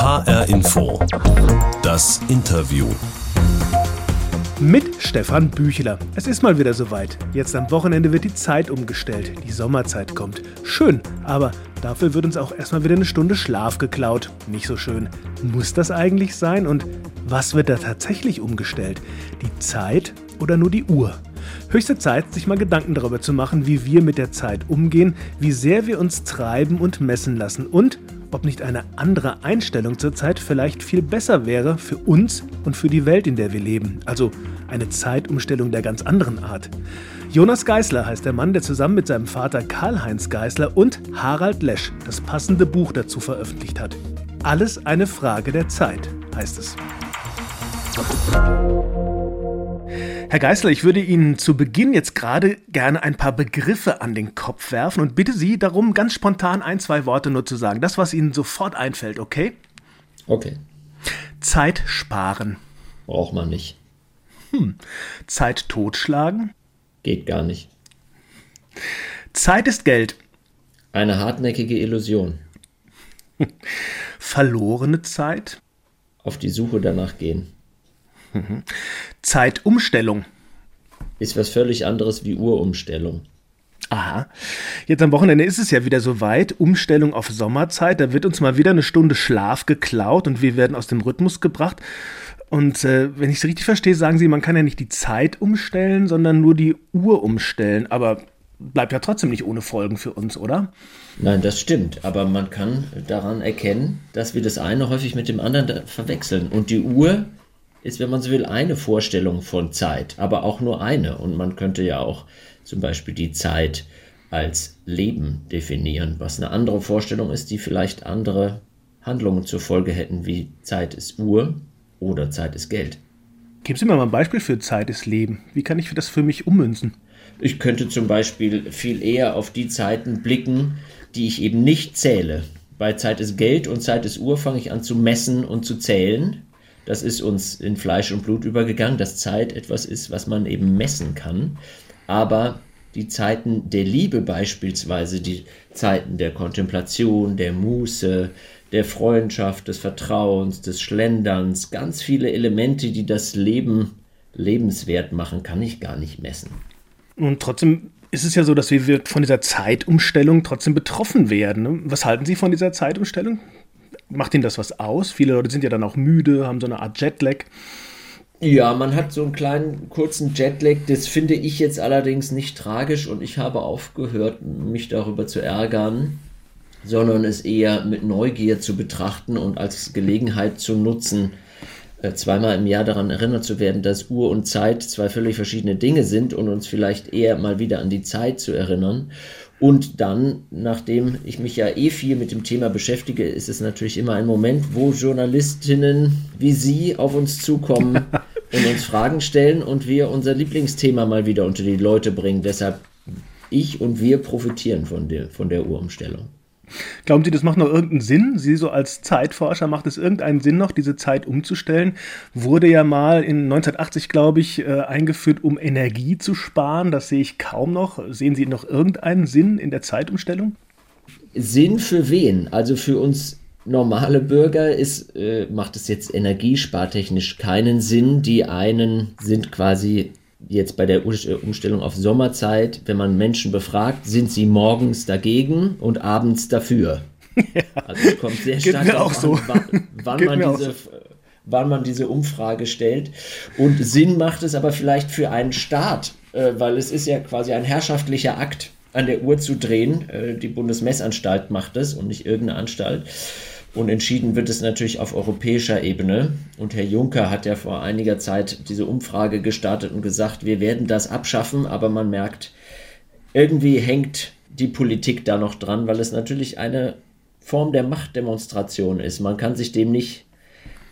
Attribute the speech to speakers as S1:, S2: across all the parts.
S1: HR Info. Das Interview.
S2: Mit Stefan Büchler. Es ist mal wieder soweit. Jetzt am Wochenende wird die Zeit umgestellt. Die Sommerzeit kommt. Schön, aber dafür wird uns auch erstmal wieder eine Stunde Schlaf geklaut. Nicht so schön. Muss das eigentlich sein? Und was wird da tatsächlich umgestellt? Die Zeit oder nur die Uhr? Höchste Zeit, sich mal Gedanken darüber zu machen, wie wir mit der Zeit umgehen, wie sehr wir uns treiben und messen lassen und ob nicht eine andere Einstellung zur Zeit vielleicht viel besser wäre für uns und für die Welt, in der wir leben. Also eine Zeitumstellung der ganz anderen Art. Jonas Geisler heißt der Mann, der zusammen mit seinem Vater Karl-Heinz Geisler und Harald Lesch das passende Buch dazu veröffentlicht hat. Alles eine Frage der Zeit, heißt es. Herr Geißler, ich würde Ihnen zu Beginn jetzt gerade gerne ein paar Begriffe an den Kopf werfen und bitte Sie darum, ganz spontan ein, zwei Worte nur zu sagen. Das, was Ihnen sofort einfällt, okay?
S3: Okay.
S2: Zeit sparen.
S3: Braucht man nicht.
S2: Hm. Zeit totschlagen?
S3: Geht gar nicht.
S2: Zeit ist Geld.
S3: Eine hartnäckige Illusion.
S2: Verlorene Zeit?
S3: Auf die Suche danach gehen.
S2: Mhm. Zeitumstellung.
S3: Ist was völlig anderes wie Uhrumstellung.
S2: Aha. Jetzt am Wochenende ist es ja wieder soweit. Umstellung auf Sommerzeit. Da wird uns mal wieder eine Stunde Schlaf geklaut und wir werden aus dem Rhythmus gebracht. Und äh, wenn ich es richtig verstehe, sagen Sie, man kann ja nicht die Zeit umstellen, sondern nur die Uhr umstellen. Aber bleibt ja trotzdem nicht ohne Folgen für uns, oder?
S3: Nein, das stimmt. Aber man kann daran erkennen, dass wir das eine häufig mit dem anderen verwechseln. Und die Uhr ist, wenn man so will, eine Vorstellung von Zeit, aber auch nur eine. Und man könnte ja auch zum Beispiel die Zeit als Leben definieren, was eine andere Vorstellung ist, die vielleicht andere Handlungen zur Folge hätten, wie Zeit ist Uhr oder Zeit ist Geld.
S2: Geben Sie mir mal ein Beispiel für Zeit ist Leben. Wie kann ich das für mich ummünzen?
S3: Ich könnte zum Beispiel viel eher auf die Zeiten blicken, die ich eben nicht zähle. Bei Zeit ist Geld und Zeit ist Uhr fange ich an zu messen und zu zählen das ist uns in Fleisch und Blut übergegangen, dass Zeit etwas ist, was man eben messen kann. Aber die Zeiten der Liebe beispielsweise, die Zeiten der Kontemplation, der Muße, der Freundschaft, des Vertrauens, des Schlenderns, ganz viele Elemente, die das Leben lebenswert machen, kann ich gar nicht messen.
S2: Und trotzdem ist es ja so, dass wir von dieser Zeitumstellung trotzdem betroffen werden. Ne? Was halten Sie von dieser Zeitumstellung? Macht Ihnen das was aus? Viele Leute sind ja dann auch müde, haben so eine Art Jetlag.
S3: Ja, man hat so einen kleinen kurzen Jetlag. Das finde ich jetzt allerdings nicht tragisch und ich habe aufgehört, mich darüber zu ärgern, sondern es eher mit Neugier zu betrachten und als Gelegenheit zu nutzen, äh, zweimal im Jahr daran erinnert zu werden, dass Uhr und Zeit zwei völlig verschiedene Dinge sind und uns vielleicht eher mal wieder an die Zeit zu erinnern. Und dann, nachdem ich mich ja eh viel mit dem Thema beschäftige, ist es natürlich immer ein Moment, wo Journalistinnen wie Sie auf uns zukommen und uns Fragen stellen und wir unser Lieblingsthema mal wieder unter die Leute bringen. Deshalb ich und wir profitieren von der, von der Uhrumstellung.
S2: Glauben Sie, das macht noch irgendeinen Sinn? Sie so als Zeitforscher, macht es irgendeinen Sinn noch, diese Zeit umzustellen? Wurde ja mal in 1980, glaube ich, äh, eingeführt, um Energie zu sparen. Das sehe ich kaum noch. Sehen Sie noch irgendeinen Sinn in der Zeitumstellung?
S3: Sinn für wen? Also für uns normale Bürger ist, äh, macht es jetzt energiespartechnisch keinen Sinn. Die einen sind quasi jetzt bei der Umstellung auf Sommerzeit, wenn man Menschen befragt, sind sie morgens dagegen und abends dafür. Ja. Also es kommt sehr stark darauf so. an, wann, wann man diese, so. wann man diese Umfrage stellt. Und Sinn macht es aber vielleicht für einen Staat, äh, weil es ist ja quasi ein herrschaftlicher Akt, an der Uhr zu drehen. Äh, die Bundesmessanstalt macht es und nicht irgendeine Anstalt. Und entschieden wird es natürlich auf europäischer Ebene. Und Herr Juncker hat ja vor einiger Zeit diese Umfrage gestartet und gesagt, wir werden das abschaffen, aber man merkt, irgendwie hängt die Politik da noch dran, weil es natürlich eine Form der Machtdemonstration ist. Man kann sich dem nicht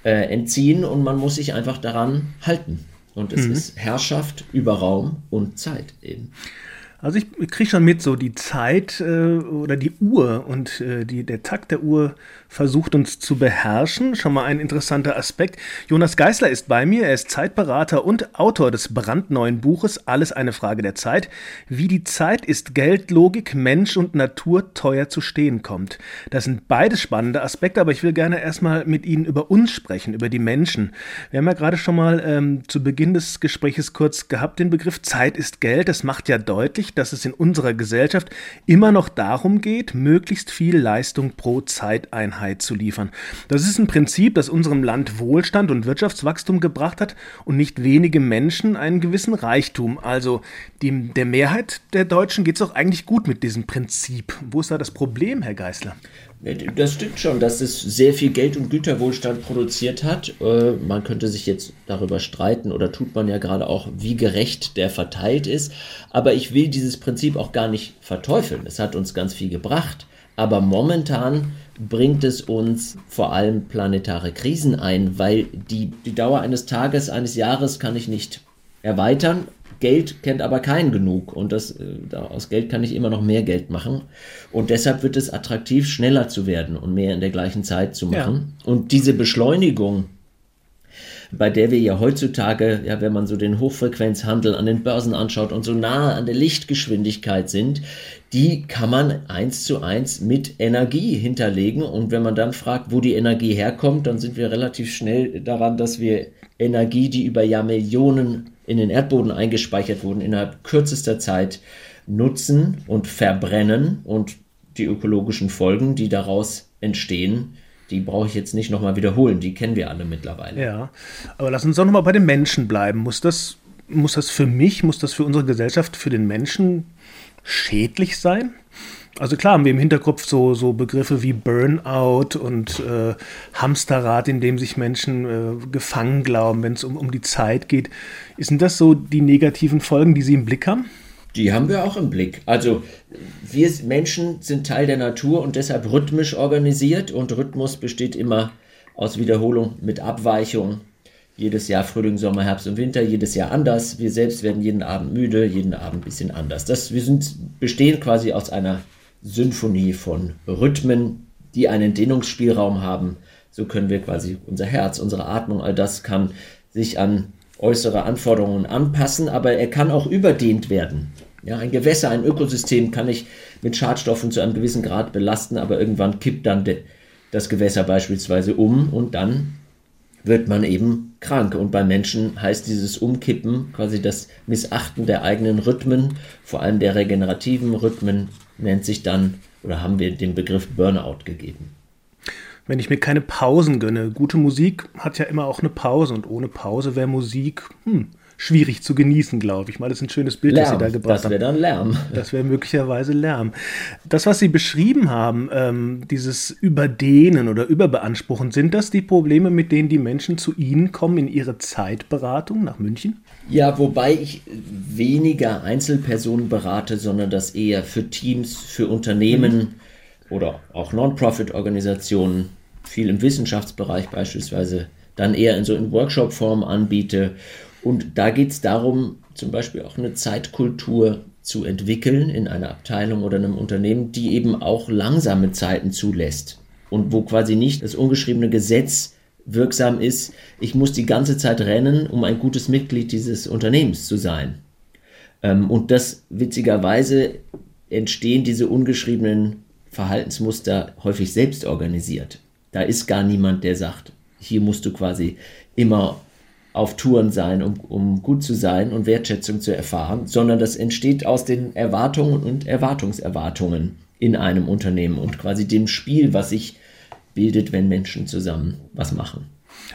S3: äh, entziehen und man muss sich einfach daran halten. Und es mhm. ist Herrschaft über Raum und Zeit eben.
S2: Also ich kriege schon mit, so die Zeit äh, oder die Uhr und äh, die, der Takt der Uhr versucht uns zu beherrschen. Schon mal ein interessanter Aspekt. Jonas Geisler ist bei mir. Er ist Zeitberater und Autor des brandneuen Buches Alles eine Frage der Zeit. Wie die Zeit ist Geldlogik, Mensch und Natur teuer zu stehen kommt. Das sind beides spannende Aspekte, aber ich will gerne erstmal mit Ihnen über uns sprechen, über die Menschen. Wir haben ja gerade schon mal ähm, zu Beginn des Gespräches kurz gehabt den Begriff Zeit ist Geld. Das macht ja deutlich, dass es in unserer Gesellschaft immer noch darum geht, möglichst viel Leistung pro Zeiteinheit zu liefern. Das ist ein Prinzip, das unserem Land Wohlstand und Wirtschaftswachstum gebracht hat und nicht wenige Menschen einen gewissen Reichtum. Also dem, der Mehrheit der Deutschen geht es auch eigentlich gut mit diesem Prinzip. Wo ist da das Problem, Herr Geißler?
S3: Das stimmt schon, dass es sehr viel Geld und Güterwohlstand produziert hat. Äh, man könnte sich jetzt darüber streiten oder tut man ja gerade auch, wie gerecht der verteilt ist. Aber ich will dieses Prinzip auch gar nicht verteufeln. Es hat uns ganz viel gebracht. Aber momentan bringt es uns vor allem planetare Krisen ein, weil die, die Dauer eines Tages, eines Jahres kann ich nicht erweitern Geld kennt aber keinen genug und das, äh, aus Geld kann ich immer noch mehr Geld machen. Und deshalb wird es attraktiv, schneller zu werden und mehr in der gleichen Zeit zu machen. Ja. Und diese Beschleunigung, bei der wir ja heutzutage, ja, wenn man so den Hochfrequenzhandel an den Börsen anschaut und so nahe an der Lichtgeschwindigkeit sind, die kann man eins zu eins mit Energie hinterlegen. Und wenn man dann fragt, wo die Energie herkommt, dann sind wir relativ schnell daran, dass wir Energie, die über Jahrmillionen in den Erdboden eingespeichert wurden, innerhalb kürzester Zeit nutzen und verbrennen und die ökologischen Folgen, die daraus entstehen, die brauche ich jetzt nicht nochmal wiederholen, die kennen wir alle mittlerweile.
S2: Ja, aber lass uns doch nochmal bei den Menschen bleiben. Muss das, muss das für mich, muss das für unsere Gesellschaft, für den Menschen schädlich sein? Also klar haben wir im Hinterkopf so, so Begriffe wie Burnout und äh, Hamsterrad, in dem sich Menschen äh, gefangen glauben, wenn es um, um die Zeit geht. Sind das so die negativen Folgen, die Sie im Blick haben?
S3: Die haben wir auch im Blick. Also wir Menschen sind Teil der Natur und deshalb rhythmisch organisiert und Rhythmus besteht immer aus Wiederholung mit Abweichung. Jedes Jahr Frühling, Sommer, Herbst und Winter, jedes Jahr anders. Wir selbst werden jeden Abend müde, jeden Abend ein bisschen anders. Das, wir sind, bestehen quasi aus einer Symphonie von Rhythmen, die einen Dehnungsspielraum haben. So können wir quasi unser Herz, unsere Atmung, all das kann sich an äußere Anforderungen anpassen, aber er kann auch überdehnt werden. Ja, ein Gewässer, ein Ökosystem kann ich mit Schadstoffen zu einem gewissen Grad belasten, aber irgendwann kippt dann das Gewässer beispielsweise um und dann wird man eben krank. Und bei Menschen heißt dieses Umkippen quasi das Missachten der eigenen Rhythmen, vor allem der regenerativen Rhythmen, nennt sich dann oder haben wir den Begriff Burnout gegeben.
S2: Wenn ich mir keine Pausen gönne, gute Musik hat ja immer auch eine Pause und ohne Pause wäre Musik, hm, schwierig zu genießen, glaube ich mal. Das ist ein schönes Bild,
S3: Lärm,
S2: das Sie da gebracht haben.
S3: Das wäre dann Lärm.
S2: Das wäre möglicherweise Lärm. Das, was Sie beschrieben haben, ähm, dieses Überdehnen oder Überbeanspruchen, sind das die Probleme, mit denen die Menschen zu Ihnen kommen in ihre Zeitberatung nach München?
S3: Ja, wobei ich weniger Einzelpersonen berate, sondern das eher für Teams, für Unternehmen mhm. Oder auch Non-Profit-Organisationen, viel im Wissenschaftsbereich beispielsweise, dann eher in so in Workshop-Form anbiete und da geht es darum, zum Beispiel auch eine Zeitkultur zu entwickeln in einer Abteilung oder einem Unternehmen, die eben auch langsame Zeiten zulässt und wo quasi nicht das ungeschriebene Gesetz wirksam ist, ich muss die ganze Zeit rennen, um ein gutes Mitglied dieses Unternehmens zu sein. Ähm, und das witzigerweise entstehen diese ungeschriebenen Verhaltensmuster häufig selbst organisiert. Da ist gar niemand, der sagt, hier musst du quasi immer auf Touren sein, um, um gut zu sein und Wertschätzung zu erfahren, sondern das entsteht aus den Erwartungen und Erwartungserwartungen in einem Unternehmen und quasi dem Spiel, was sich bildet, wenn Menschen zusammen was machen.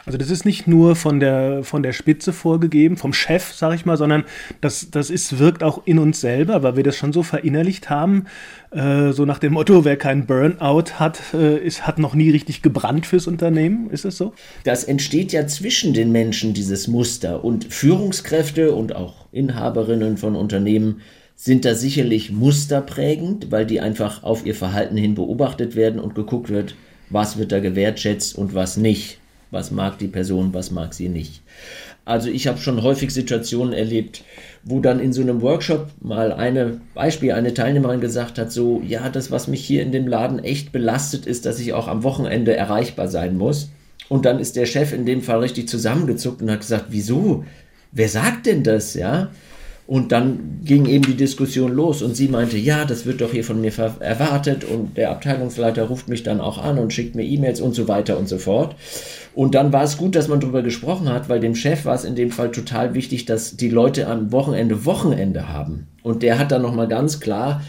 S2: Also das ist nicht nur von der, von der Spitze vorgegeben, vom Chef, sag ich mal, sondern das, das ist, wirkt auch in uns selber, weil wir das schon so verinnerlicht haben. Äh, so nach dem Motto, wer keinen Burnout hat, äh, ist, hat noch nie richtig gebrannt fürs Unternehmen. Ist das so?
S3: Das entsteht ja zwischen den Menschen, dieses Muster. Und Führungskräfte und auch Inhaberinnen von Unternehmen sind da sicherlich musterprägend, weil die einfach auf ihr Verhalten hin beobachtet werden und geguckt wird, was wird da gewertschätzt und was nicht. Was mag die Person, was mag sie nicht. Also ich habe schon häufig Situationen erlebt, wo dann in so einem Workshop mal eine Beispiel, eine Teilnehmerin gesagt hat, so, ja, das, was mich hier in dem Laden echt belastet, ist, dass ich auch am Wochenende erreichbar sein muss. Und dann ist der Chef in dem Fall richtig zusammengezuckt und hat gesagt, wieso? Wer sagt denn das, ja? Und dann ging eben die Diskussion los und sie meinte, ja, das wird doch hier von mir erwartet und der Abteilungsleiter ruft mich dann auch an und schickt mir E-Mails und so weiter und so fort. Und dann war es gut, dass man darüber gesprochen hat, weil dem Chef war es in dem Fall total wichtig, dass die Leute am Wochenende Wochenende haben. Und der hat dann nochmal ganz klar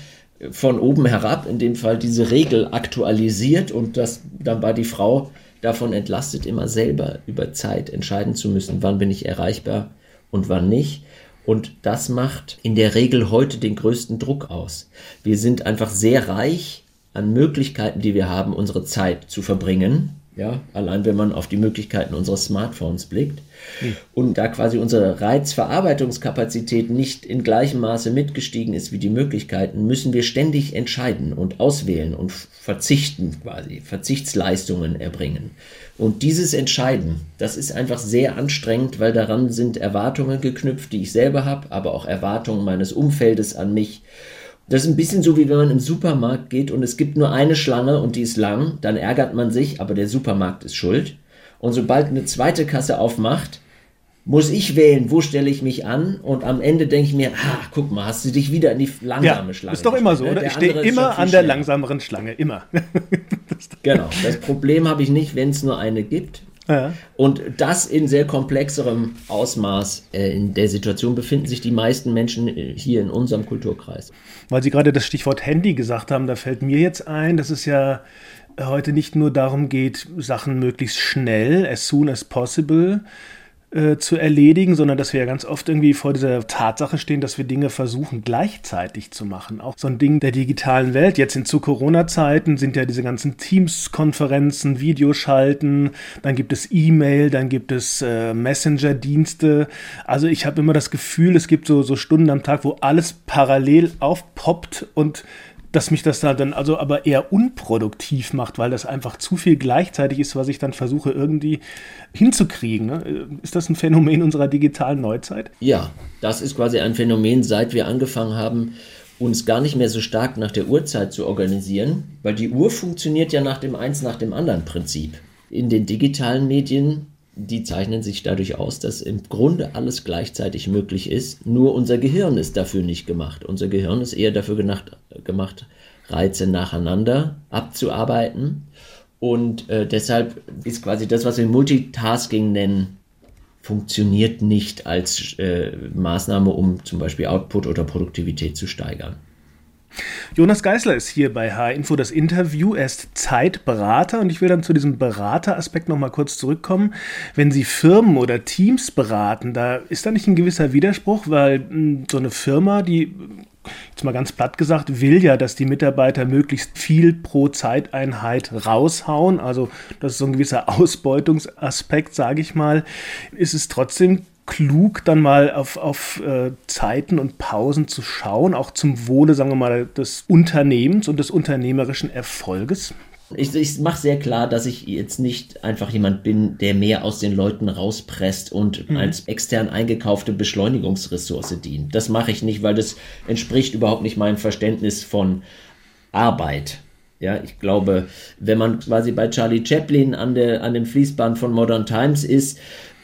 S3: von oben herab in dem Fall diese Regel aktualisiert und das, dann war die Frau davon entlastet, immer selber über Zeit entscheiden zu müssen, wann bin ich erreichbar und wann nicht. Und das macht in der Regel heute den größten Druck aus. Wir sind einfach sehr reich an Möglichkeiten, die wir haben, unsere Zeit zu verbringen. Ja, allein wenn man auf die Möglichkeiten unseres Smartphones blickt. Hm. Und da quasi unsere Reizverarbeitungskapazität nicht in gleichem Maße mitgestiegen ist wie die Möglichkeiten, müssen wir ständig entscheiden und auswählen und verzichten quasi, Verzichtsleistungen erbringen. Und dieses Entscheiden, das ist einfach sehr anstrengend, weil daran sind Erwartungen geknüpft, die ich selber habe, aber auch Erwartungen meines Umfeldes an mich. Das ist ein bisschen so, wie wenn man im Supermarkt geht und es gibt nur eine Schlange und die ist lang, dann ärgert man sich, aber der Supermarkt ist schuld. Und sobald eine zweite Kasse aufmacht, muss ich wählen, wo stelle ich mich an und am Ende denke ich mir, ah, guck mal, hast du dich wieder in die langsame
S2: ja,
S3: Schlange.
S2: Ist doch immer so, oder? Ich stehe immer an der langsameren Schlange, immer.
S3: genau, das Problem habe ich nicht, wenn es nur eine gibt. Ja. Und das in sehr komplexerem Ausmaß. Äh, in der Situation befinden sich die meisten Menschen äh, hier in unserem Kulturkreis.
S2: Weil Sie gerade das Stichwort Handy gesagt haben, da fällt mir jetzt ein, dass es ja heute nicht nur darum geht, Sachen möglichst schnell, as soon as possible, äh, zu erledigen, sondern dass wir ja ganz oft irgendwie vor dieser Tatsache stehen, dass wir Dinge versuchen gleichzeitig zu machen. Auch so ein Ding der digitalen Welt. Jetzt in zu Corona-Zeiten sind ja diese ganzen Teams-Konferenzen, Videoschalten, dann gibt es E-Mail, dann gibt es äh, Messenger-Dienste. Also ich habe immer das Gefühl, es gibt so, so Stunden am Tag, wo alles parallel aufpoppt und dass mich das dann also aber eher unproduktiv macht, weil das einfach zu viel gleichzeitig ist, was ich dann versuche irgendwie hinzukriegen. Ne? Ist das ein Phänomen unserer digitalen Neuzeit?
S3: Ja, das ist quasi ein Phänomen, seit wir angefangen haben, uns gar nicht mehr so stark nach der Uhrzeit zu organisieren, weil die Uhr funktioniert ja nach dem eins nach dem anderen Prinzip. In den digitalen Medien die zeichnen sich dadurch aus, dass im Grunde alles gleichzeitig möglich ist. Nur unser Gehirn ist dafür nicht gemacht. Unser Gehirn ist eher dafür gemacht, gemacht Reize nacheinander abzuarbeiten. Und äh, deshalb ist quasi das, was wir Multitasking nennen, funktioniert nicht als äh, Maßnahme, um zum Beispiel Output oder Produktivität zu steigern.
S2: Jonas Geisler ist hier bei H-Info das Interview. Er ist Zeitberater und ich will dann zu diesem Berateraspekt nochmal kurz zurückkommen. Wenn Sie Firmen oder Teams beraten, da ist da nicht ein gewisser Widerspruch, weil hm, so eine Firma, die jetzt mal ganz platt gesagt, will ja, dass die Mitarbeiter möglichst viel pro Zeiteinheit raushauen. Also das ist so ein gewisser Ausbeutungsaspekt, sage ich mal. Ist es trotzdem klug, dann mal auf, auf äh, Zeiten und Pausen zu schauen, auch zum Wohle, sagen wir mal, des Unternehmens und des unternehmerischen Erfolges?
S3: Ich, ich mache sehr klar, dass ich jetzt nicht einfach jemand bin, der mehr aus den Leuten rauspresst und mhm. als extern eingekaufte Beschleunigungsressource dient. Das mache ich nicht, weil das entspricht überhaupt nicht meinem Verständnis von Arbeit. Ja, ich glaube, wenn man quasi bei Charlie Chaplin an, der, an dem Fließband von Modern Times ist,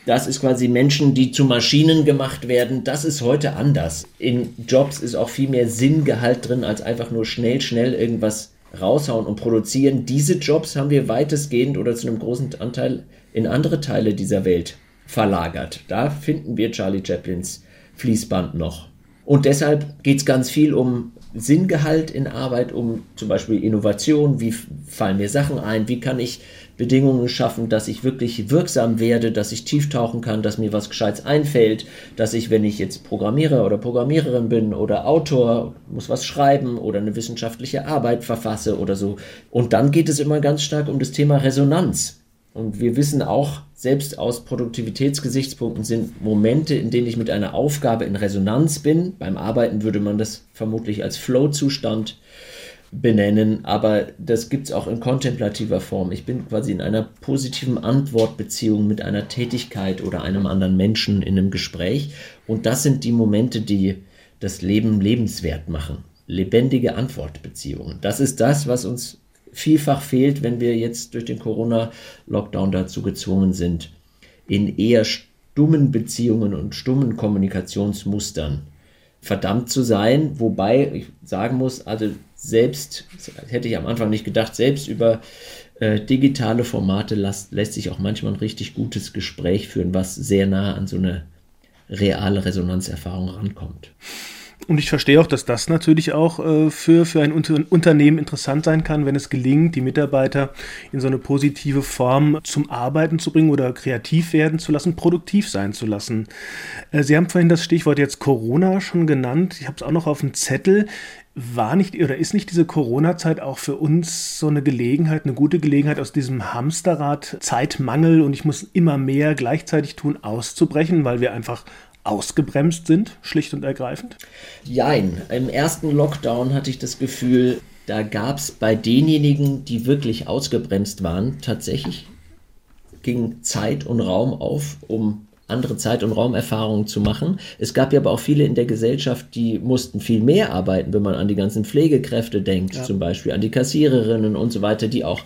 S3: das ist quasi Menschen, die zu Maschinen gemacht werden. Das ist heute anders. In Jobs ist auch viel mehr Sinngehalt drin, als einfach nur schnell, schnell irgendwas raushauen und produzieren. Diese Jobs haben wir weitestgehend oder zu einem großen Anteil in andere Teile dieser Welt verlagert. Da finden wir Charlie Chaplins Fließband noch. Und deshalb geht es ganz viel um Sinngehalt in Arbeit, um zum Beispiel Innovation. Wie fallen mir Sachen ein? Wie kann ich Bedingungen schaffen, dass ich wirklich wirksam werde, dass ich tief tauchen kann, dass mir was Gescheites einfällt, dass ich, wenn ich jetzt Programmierer oder Programmiererin bin oder Autor, muss was schreiben oder eine wissenschaftliche Arbeit verfasse oder so. Und dann geht es immer ganz stark um das Thema Resonanz. Und wir wissen auch, selbst aus Produktivitätsgesichtspunkten sind Momente, in denen ich mit einer Aufgabe in Resonanz bin. Beim Arbeiten würde man das vermutlich als Flow-Zustand benennen, aber das gibt es auch in kontemplativer Form. Ich bin quasi in einer positiven Antwortbeziehung mit einer Tätigkeit oder einem anderen Menschen in einem Gespräch. Und das sind die Momente, die das Leben lebenswert machen. Lebendige Antwortbeziehungen. Das ist das, was uns vielfach fehlt, wenn wir jetzt durch den Corona-Lockdown dazu gezwungen sind, in eher stummen Beziehungen und stummen Kommunikationsmustern verdammt zu sein. Wobei ich sagen muss, also selbst, hätte ich am Anfang nicht gedacht, selbst über äh, digitale Formate las, lässt sich auch manchmal ein richtig gutes Gespräch führen, was sehr nah an so eine reale Resonanzerfahrung rankommt.
S2: Und ich verstehe auch, dass das natürlich auch äh, für, für ein Unter Unternehmen interessant sein kann, wenn es gelingt, die Mitarbeiter in so eine positive Form zum Arbeiten zu bringen oder kreativ werden zu lassen, produktiv sein zu lassen. Äh, Sie haben vorhin das Stichwort jetzt Corona schon genannt. Ich habe es auch noch auf dem Zettel. War nicht oder ist nicht diese Corona-Zeit auch für uns so eine Gelegenheit, eine gute Gelegenheit, aus diesem Hamsterrad Zeitmangel und ich muss immer mehr gleichzeitig tun, auszubrechen, weil wir einfach ausgebremst sind, schlicht und ergreifend?
S3: Jein. Im ersten Lockdown hatte ich das Gefühl, da gab es bei denjenigen, die wirklich ausgebremst waren, tatsächlich ging Zeit und Raum auf, um andere Zeit- und Raumerfahrungen zu machen. Es gab ja aber auch viele in der Gesellschaft, die mussten viel mehr arbeiten, wenn man an die ganzen Pflegekräfte denkt, ja. zum Beispiel an die Kassiererinnen und so weiter, die auch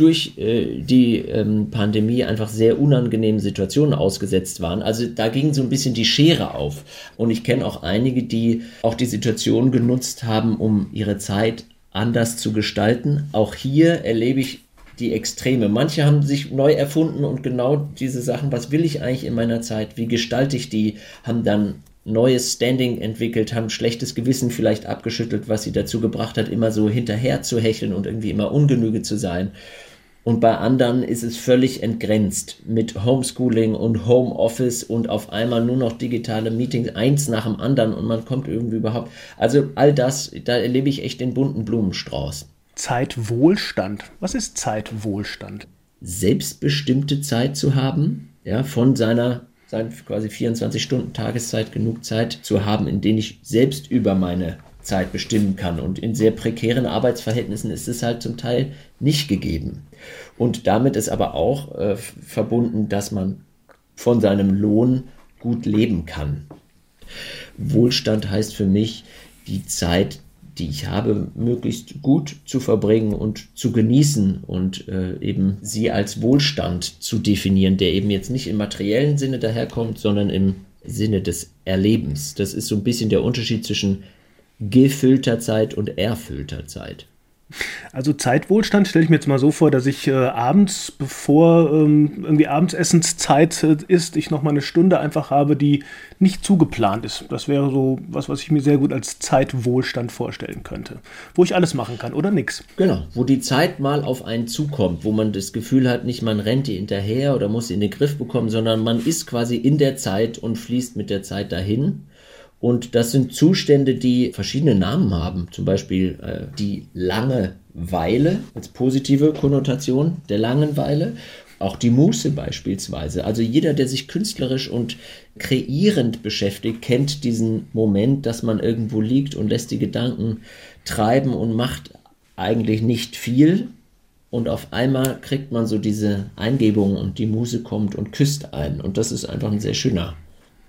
S3: durch äh, die ähm, Pandemie einfach sehr unangenehmen Situationen ausgesetzt waren. Also da ging so ein bisschen die Schere auf. Und ich kenne auch einige, die auch die Situation genutzt haben, um ihre Zeit anders zu gestalten. Auch hier erlebe ich die Extreme. Manche haben sich neu erfunden und genau diese Sachen, was will ich eigentlich in meiner Zeit, wie gestalte ich die, haben dann neues Standing entwickelt, haben schlechtes Gewissen vielleicht abgeschüttelt, was sie dazu gebracht hat, immer so hinterher zu hecheln und irgendwie immer ungenüge zu sein. Und bei anderen ist es völlig entgrenzt mit Homeschooling und Homeoffice und auf einmal nur noch digitale Meetings, eins nach dem anderen und man kommt irgendwie überhaupt. Also all das, da erlebe ich echt den bunten Blumenstrauß.
S2: Zeitwohlstand. Was ist Zeitwohlstand?
S3: Selbstbestimmte Zeit zu haben, ja, von seiner sein quasi 24 Stunden Tageszeit genug Zeit zu haben, in denen ich selbst über meine Zeit bestimmen kann. Und in sehr prekären Arbeitsverhältnissen ist es halt zum Teil nicht gegeben. Und damit ist aber auch äh, verbunden, dass man von seinem Lohn gut leben kann. Wohlstand heißt für mich, die Zeit, die ich habe, möglichst gut zu verbringen und zu genießen und äh, eben sie als Wohlstand zu definieren, der eben jetzt nicht im materiellen Sinne daherkommt, sondern im Sinne des Erlebens. Das ist so ein bisschen der Unterschied zwischen gefüllter Zeit und erfüllter Zeit.
S2: Also Zeitwohlstand stelle ich mir jetzt mal so vor, dass ich äh, abends, bevor ähm, irgendwie Abendsessenszeit äh, ist, ich noch mal eine Stunde einfach habe, die nicht zugeplant ist. Das wäre so was, was ich mir sehr gut als Zeitwohlstand vorstellen könnte. Wo ich alles machen kann oder nichts.
S3: Genau, wo die Zeit mal auf einen zukommt, wo man das Gefühl hat, nicht man rennt die hinterher oder muss sie in den Griff bekommen, sondern man ist quasi in der Zeit und fließt mit der Zeit dahin. Und das sind Zustände, die verschiedene Namen haben. Zum Beispiel äh, die Langeweile als positive Konnotation der Langenweile. Auch die Muße beispielsweise. Also jeder, der sich künstlerisch und kreierend beschäftigt, kennt diesen Moment, dass man irgendwo liegt und lässt die Gedanken treiben und macht eigentlich nicht viel. Und auf einmal kriegt man so diese Eingebung und die Muse kommt und küsst einen. Und das ist einfach ein sehr schöner,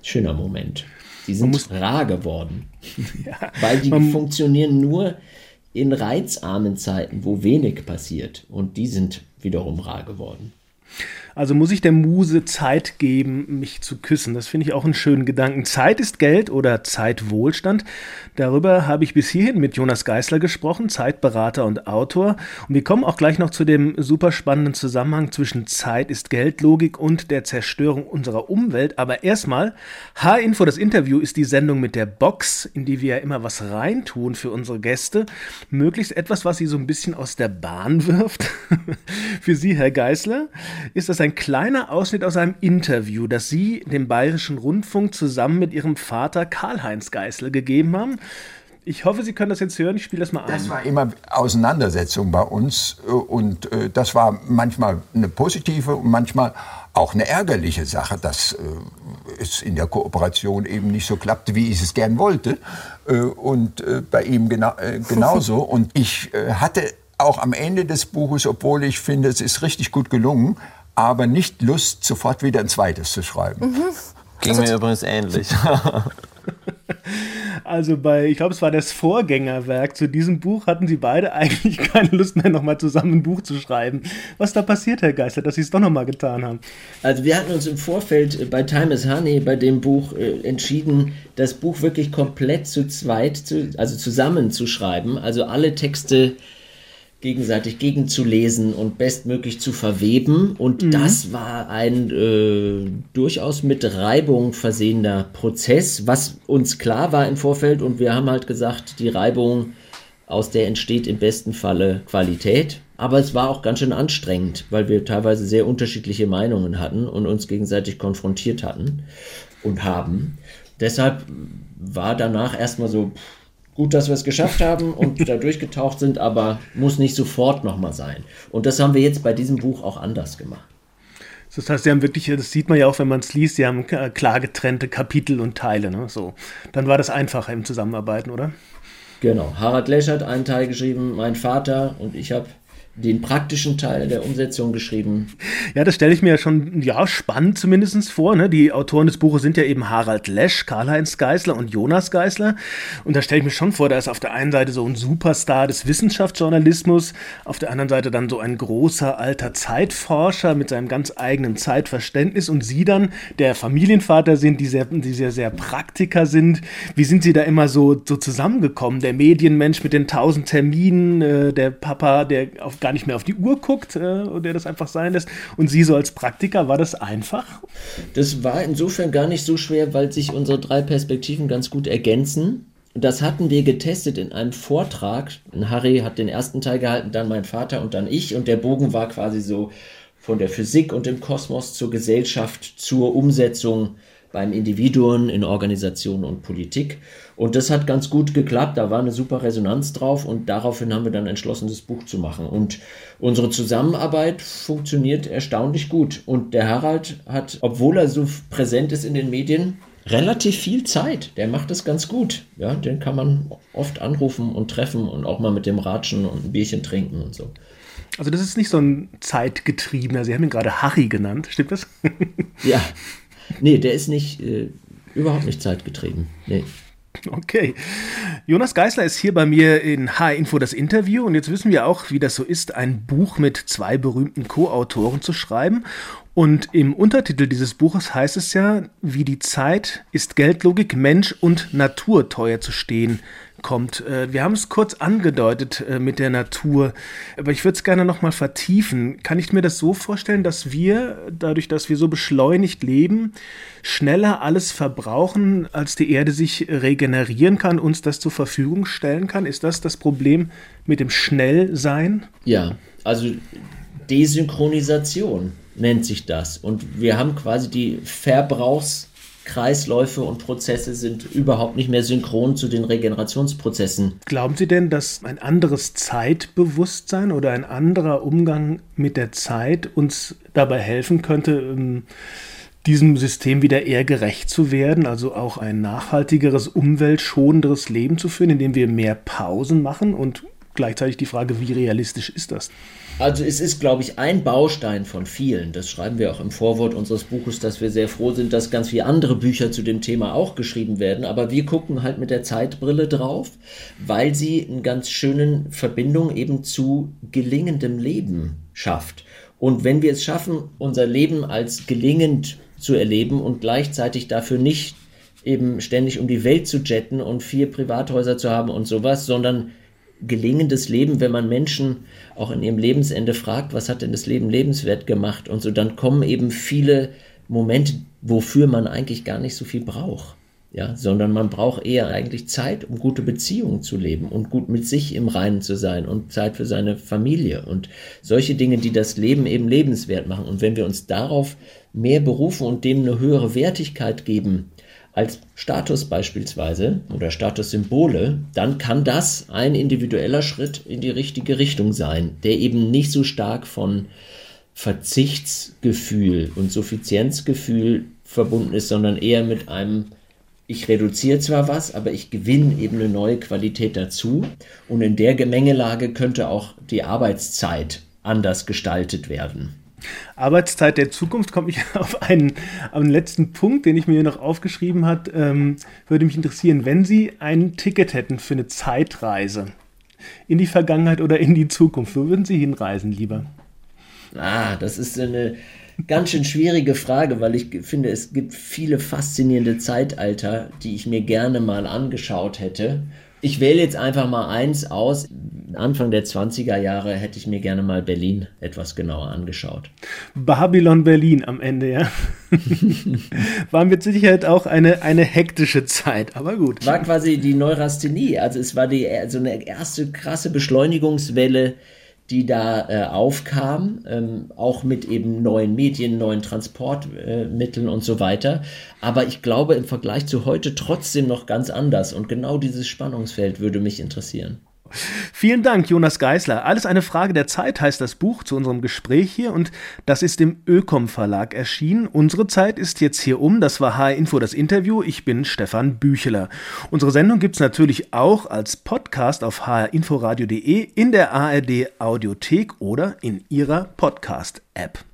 S3: schöner Moment. Die sind muss, rar geworden. Ja, weil die funktionieren nur in reizarmen Zeiten, wo wenig passiert. Und die sind wiederum rar geworden.
S2: Also muss ich der Muse Zeit geben, mich zu küssen. Das finde ich auch einen schönen Gedanken. Zeit ist Geld oder Zeitwohlstand. Darüber habe ich bis hierhin mit Jonas Geißler gesprochen, Zeitberater und Autor. Und wir kommen auch gleich noch zu dem super spannenden Zusammenhang zwischen Zeit ist Geldlogik und der Zerstörung unserer Umwelt. Aber erstmal, H-Info, das Interview ist die Sendung mit der Box, in die wir ja immer was reintun für unsere Gäste. Möglichst etwas, was sie so ein bisschen aus der Bahn wirft. für Sie, Herr Geißler, ist das ein kleiner Ausschnitt aus einem Interview, das Sie dem Bayerischen Rundfunk zusammen mit Ihrem Vater Karl-Heinz Geißler gegeben haben. Ich hoffe, Sie können das jetzt hören. Ich spiele das mal
S4: ein. Das war immer Auseinandersetzung bei uns. Und äh, das war manchmal eine positive und manchmal auch eine ärgerliche Sache, dass äh, es in der Kooperation eben nicht so klappte, wie ich es gern wollte. Äh, und äh, bei ihm gena äh, genauso. Und ich äh, hatte auch am Ende des Buches, obwohl ich finde, es ist richtig gut gelungen, aber nicht Lust, sofort wieder ein zweites zu schreiben. Mhm.
S5: Ging mir übrigens ähnlich.
S2: Also bei, ich glaube, es war das Vorgängerwerk zu diesem Buch, hatten sie beide eigentlich keine Lust mehr, nochmal zusammen ein Buch zu schreiben. Was da passiert, Herr Geister, dass sie es doch nochmal getan haben?
S3: Also wir hatten uns im Vorfeld bei Time is Honey, bei dem Buch, äh, entschieden, das Buch wirklich komplett zu zweit, zu, also zusammen zu schreiben. Also alle Texte gegenseitig gegenzulesen und bestmöglich zu verweben. Und mhm. das war ein äh, durchaus mit Reibung versehener Prozess, was uns klar war im Vorfeld. Und wir haben halt gesagt, die Reibung, aus der entsteht im besten Falle Qualität. Aber es war auch ganz schön anstrengend, weil wir teilweise sehr unterschiedliche Meinungen hatten und uns gegenseitig konfrontiert hatten und haben. Deshalb war danach erstmal so, gut, dass wir es geschafft haben und da durchgetaucht sind, aber muss nicht sofort nochmal sein. Und das haben wir jetzt bei diesem Buch auch anders gemacht.
S2: Das heißt, sie haben wirklich, das sieht man ja auch, wenn man es liest, sie haben klar getrennte Kapitel und Teile. Ne? So. Dann war das einfacher im Zusammenarbeiten, oder?
S3: Genau. Harald Lesch hat einen Teil geschrieben, mein Vater und ich habe den praktischen Teil der Umsetzung geschrieben.
S2: Ja, das stelle ich mir ja schon ja, spannend zumindest vor. Ne? Die Autoren des Buches sind ja eben Harald Lesch, Karl-Heinz Geißler und Jonas Geißler. Und da stelle ich mir schon vor, da ist auf der einen Seite so ein Superstar des Wissenschaftsjournalismus, auf der anderen Seite dann so ein großer alter Zeitforscher mit seinem ganz eigenen Zeitverständnis und Sie dann, der Familienvater sind, die sehr, die sehr, sehr Praktiker sind. Wie sind Sie da immer so, so zusammengekommen? Der Medienmensch mit den tausend Terminen, äh, der Papa, der auf gar nicht mehr auf die Uhr guckt äh, und der das einfach sein lässt. Und Sie so als Praktiker, war das einfach?
S3: Das war insofern gar nicht so schwer, weil sich unsere drei Perspektiven ganz gut ergänzen. Das hatten wir getestet in einem Vortrag. Harry hat den ersten Teil gehalten, dann mein Vater und dann ich. Und der Bogen war quasi so von der Physik und dem Kosmos zur Gesellschaft, zur Umsetzung beim Individuen, in Organisation und Politik. Und das hat ganz gut geklappt, da war eine super Resonanz drauf und daraufhin haben wir dann entschlossen, das Buch zu machen. Und unsere Zusammenarbeit funktioniert erstaunlich gut. Und der Harald hat, obwohl er so präsent ist in den Medien, relativ viel Zeit. Der macht das ganz gut. Ja, den kann man oft anrufen und treffen und auch mal mit dem Ratschen und ein Bierchen trinken und so.
S2: Also das ist nicht so ein zeitgetriebener, Sie haben ihn gerade Harry genannt, stimmt das?
S3: ja. Nee, der ist nicht, äh, überhaupt nicht zeitgetrieben. Nee.
S2: Okay. Jonas Geisler ist hier bei mir in H-Info das Interview und jetzt wissen wir auch, wie das so ist, ein Buch mit zwei berühmten Co-Autoren zu schreiben. Und im Untertitel dieses Buches heißt es ja, wie die Zeit ist Geldlogik, Mensch und Natur teuer zu stehen kommt. Äh, wir haben es kurz angedeutet äh, mit der Natur, aber ich würde es gerne nochmal vertiefen. Kann ich mir das so vorstellen, dass wir, dadurch, dass wir so beschleunigt leben, schneller alles verbrauchen, als die Erde sich regenerieren kann, uns das zur Verfügung stellen kann? Ist das das Problem mit dem Schnellsein?
S3: Ja, also Desynchronisation nennt sich das. Und wir haben quasi die Verbrauchs- Kreisläufe und Prozesse sind überhaupt nicht mehr synchron zu den Regenerationsprozessen.
S2: Glauben Sie denn, dass ein anderes Zeitbewusstsein oder ein anderer Umgang mit der Zeit uns dabei helfen könnte, ähm, diesem System wieder eher gerecht zu werden, also auch ein nachhaltigeres, umweltschonenderes Leben zu führen, indem wir mehr Pausen machen und gleichzeitig die Frage, wie realistisch ist das?
S3: Also es ist, glaube ich, ein Baustein von vielen. Das schreiben wir auch im Vorwort unseres Buches, dass wir sehr froh sind, dass ganz viele andere Bücher zu dem Thema auch geschrieben werden. Aber wir gucken halt mit der Zeitbrille drauf, weil sie eine ganz schöne Verbindung eben zu gelingendem Leben schafft. Und wenn wir es schaffen, unser Leben als gelingend zu erleben und gleichzeitig dafür nicht eben ständig um die Welt zu jetten und vier Privathäuser zu haben und sowas, sondern gelingendes Leben, wenn man Menschen auch in ihrem Lebensende fragt, was hat denn das Leben lebenswert gemacht und so, dann kommen eben viele Momente, wofür man eigentlich gar nicht so viel braucht. Ja, sondern man braucht eher eigentlich Zeit, um gute Beziehungen zu leben und gut mit sich im Reinen zu sein und Zeit für seine Familie und solche Dinge, die das Leben eben lebenswert machen. Und wenn wir uns darauf mehr berufen und dem eine höhere Wertigkeit geben, als Status beispielsweise oder Statussymbole, dann kann das ein individueller Schritt in die richtige Richtung sein, der eben nicht so stark von Verzichtsgefühl und Suffizienzgefühl verbunden ist, sondern eher mit einem ich reduziere zwar was, aber ich gewinne eben eine neue Qualität dazu. Und in der Gemengelage könnte auch die Arbeitszeit anders gestaltet werden.
S2: Arbeitszeit der Zukunft komme ich auf einen, einen letzten Punkt, den ich mir noch aufgeschrieben habe. Ähm, würde mich interessieren, wenn Sie ein Ticket hätten für eine Zeitreise in die Vergangenheit oder in die Zukunft, wo würden Sie hinreisen lieber?
S3: Ah, das ist eine ganz schön schwierige Frage, weil ich finde, es gibt viele faszinierende Zeitalter, die ich mir gerne mal angeschaut hätte. Ich wähle jetzt einfach mal eins aus. Anfang der 20er Jahre hätte ich mir gerne mal Berlin etwas genauer angeschaut.
S2: Babylon Berlin am Ende, ja. war mit Sicherheit auch eine, eine hektische Zeit, aber gut.
S3: War quasi die Neurasthenie. Also es war die, so eine erste krasse Beschleunigungswelle die da äh, aufkam, ähm, auch mit eben neuen Medien, neuen Transportmitteln äh, und so weiter. Aber ich glaube im Vergleich zu heute trotzdem noch ganz anders. Und genau dieses Spannungsfeld würde mich interessieren.
S2: Vielen Dank, Jonas Geisler. Alles eine Frage der Zeit heißt das Buch zu unserem Gespräch hier und das ist im Ökom Verlag erschienen. Unsere Zeit ist jetzt hier um. Das war HR Info das Interview. Ich bin Stefan Bücheler. Unsere Sendung gibt es natürlich auch als Podcast auf hrinforadio.de, in der ARD Audiothek oder in Ihrer Podcast-App.